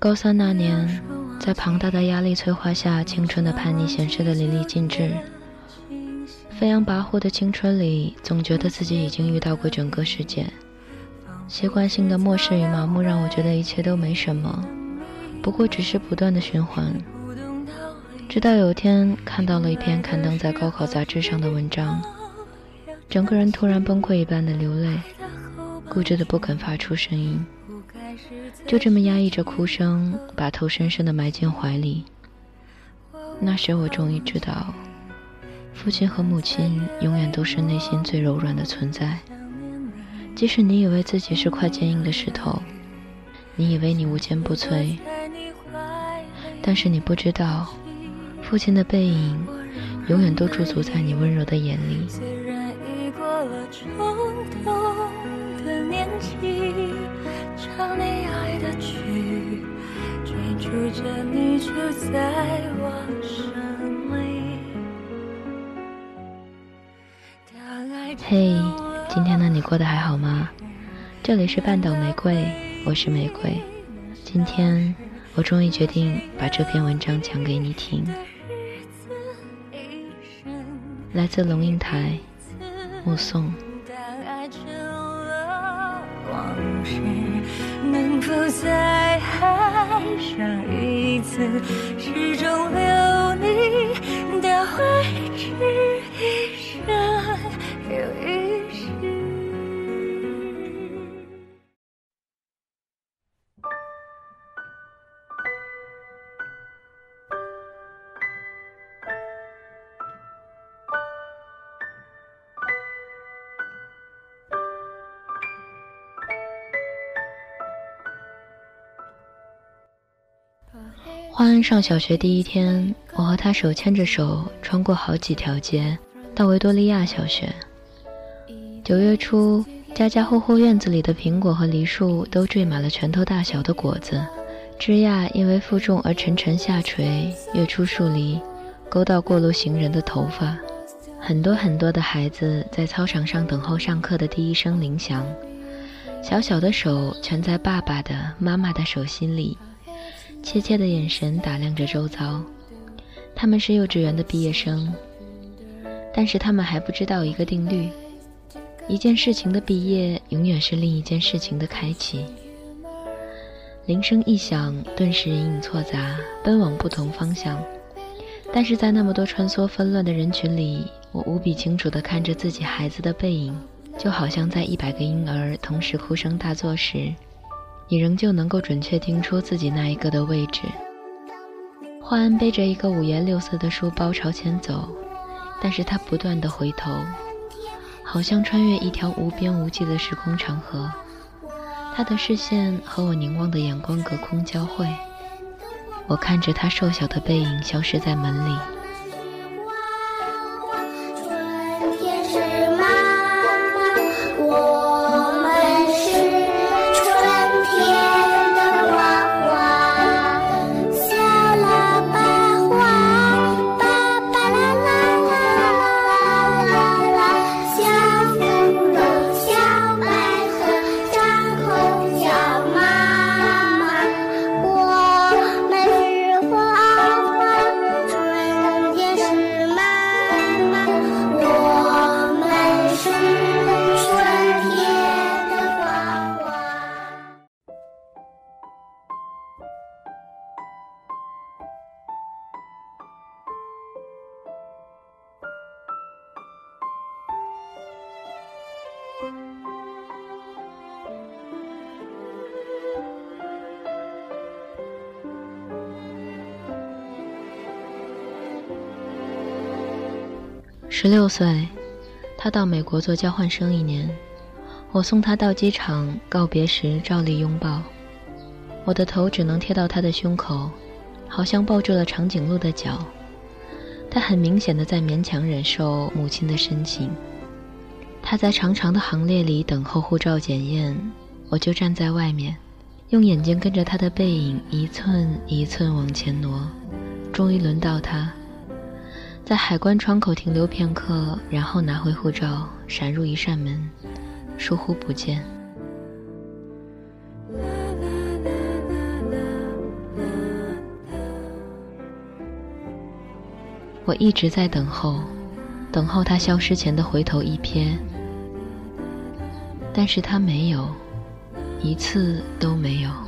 高三那年，在庞大的压力催化下，青春的叛逆显示的淋漓尽致。飞扬跋扈的青春里，总觉得自己已经遇到过整个世界。习惯性的漠视与麻木，让我觉得一切都没什么，不过只是不断的循环。直到有天看到了一篇刊登在高考杂志上的文章，整个人突然崩溃一般的流泪，固执的不肯发出声音，就这么压抑着哭声，把头深深的埋进怀里。那时我终于知道，父亲和母亲永远都是内心最柔软的存在。即使你以为自己是块坚硬的石头，你以为你无坚不摧，但是你不知道，父亲的背影永远都驻足在你温柔的眼里。嘿。今天的你过得还好吗？这里是半岛玫瑰，我是玫瑰。今天我终于决定把这篇文章讲给你听，来自龙应台，目送。能否再爱上一次，始终留你的位置，花安上小学第一天，我和他手牵着手，穿过好几条街，到维多利亚小学。九月初，家家户户院子里的苹果和梨树都缀满了拳头大小的果子，枝桠因为负重而沉沉下垂，跃出树篱，勾到过路行人的头发。很多很多的孩子在操场上等候上课的第一声铃响，小小的手全在爸爸的、妈妈的手心里。怯怯的眼神打量着周遭，他们是幼稚园的毕业生，但是他们还不知道一个定律：一件事情的毕业，永远是另一件事情的开启。铃声一响，顿时人影错杂，奔往不同方向。但是在那么多穿梭纷乱的人群里，我无比清楚地看着自己孩子的背影，就好像在一百个婴儿同时哭声大作时。你仍旧能够准确听出自己那一个的位置。花安背着一个五颜六色的书包朝前走，但是他不断的回头，好像穿越一条无边无际的时空长河。他的视线和我凝望的眼光隔空交汇，我看着他瘦小的背影消失在门里。十六岁，他到美国做交换生一年。我送他到机场，告别时照例拥抱。我的头只能贴到他的胸口，好像抱住了长颈鹿的脚。他很明显的在勉强忍受母亲的深情。他在长长的行列里等候护照检验，我就站在外面，用眼睛跟着他的背影一寸一寸往前挪。终于轮到他。在海关窗口停留片刻然后拿回护照闪入一扇门疏忽不见。我一直在等候等候他消失前的回头一瞥但是他没有一次都没有。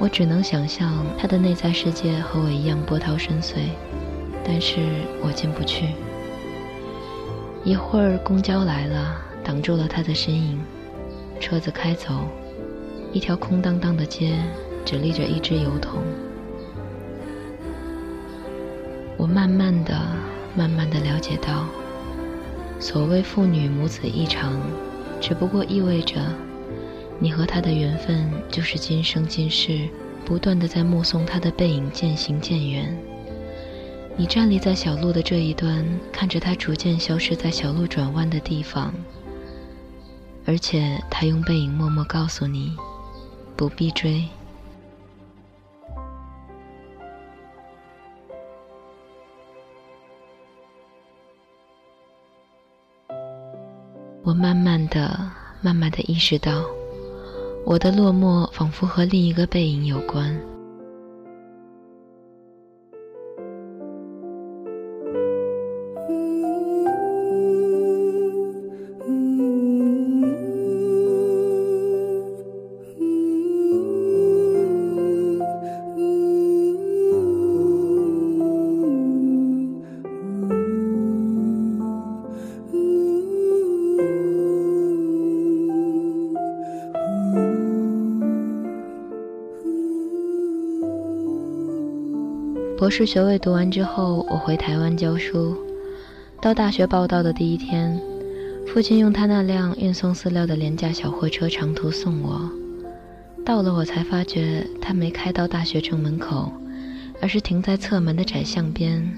我只能想象他的内在世界和我一样波涛深邃，但是我进不去。一会儿公交来了，挡住了他的身影，车子开走，一条空荡荡的街只立着一只油桶。我慢慢的、慢慢的了解到，所谓父女母子一场，只不过意味着。你和他的缘分，就是今生今世不断的在目送他的背影渐行渐远。你站立在小路的这一端，看着他逐渐消失在小路转弯的地方，而且他用背影默默告诉你，不必追。我慢慢的、慢慢的意识到。我的落寞仿佛和另一个背影有关。博士学位读完之后，我回台湾教书。到大学报到的第一天，父亲用他那辆运送饲料的廉价小货车长途送我。到了，我才发觉他没开到大学城门口，而是停在侧门的窄巷边。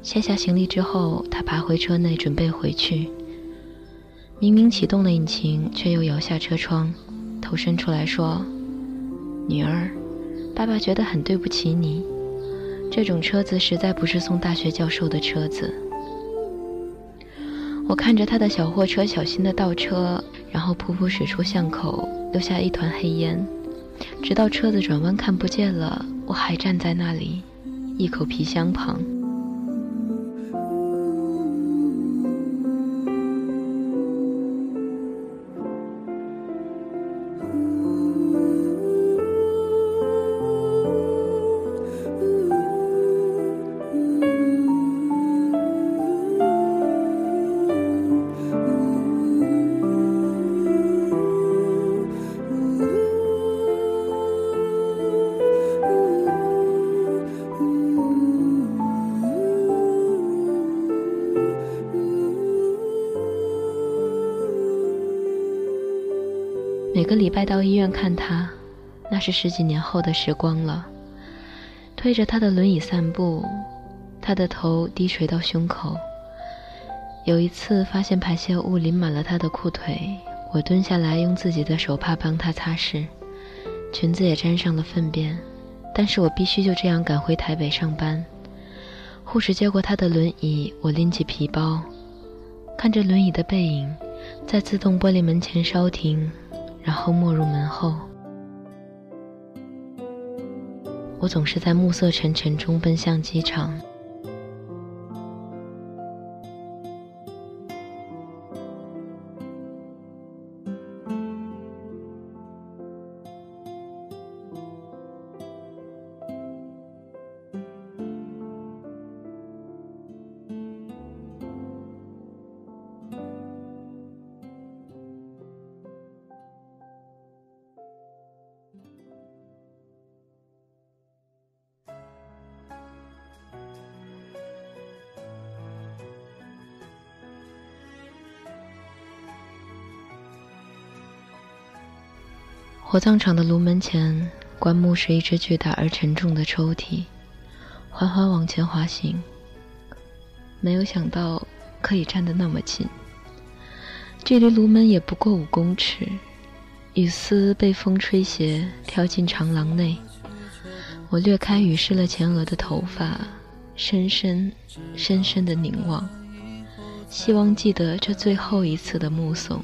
卸下行李之后，他爬回车内准备回去。明明启动了引擎，却又摇下车窗，头伸出来说：“女儿，爸爸觉得很对不起你。”这种车子实在不是送大学教授的车子。我看着他的小货车小心的倒车，然后噗噗驶出巷口，留下一团黑烟，直到车子转弯看不见了，我还站在那里，一口皮箱旁。每个礼拜到医院看他，那是十几年后的时光了。推着他的轮椅散步，他的头低垂到胸口。有一次发现排泄物淋满了他的裤腿，我蹲下来用自己的手帕帮他擦拭，裙子也沾上了粪便。但是我必须就这样赶回台北上班。护士接过他的轮椅，我拎起皮包，看着轮椅的背影，在自动玻璃门前稍停。然后没入门后，我总是在暮色沉沉中奔向机场。火葬场的炉门前，棺木是一只巨大而沉重的抽屉，缓缓往前滑行。没有想到可以站得那么近，距离炉门也不过五公尺。雨丝被风吹斜，飘进长廊内。我掠开雨湿了前额的头发，深深、深深的凝望，希望记得这最后一次的目送。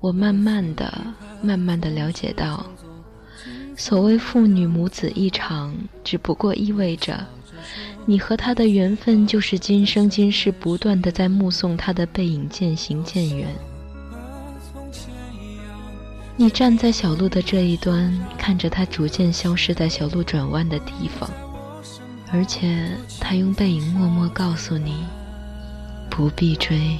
我慢慢的、慢慢的了解到，所谓父女母子一场，只不过意味着。你和他的缘分，就是今生今世不断的在目送他的背影渐行渐远。你站在小路的这一端，看着他逐渐消失在小路转弯的地方，而且他用背影默默告诉你，不必追。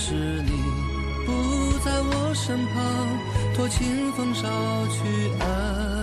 是你不在我身旁，托清风捎去安。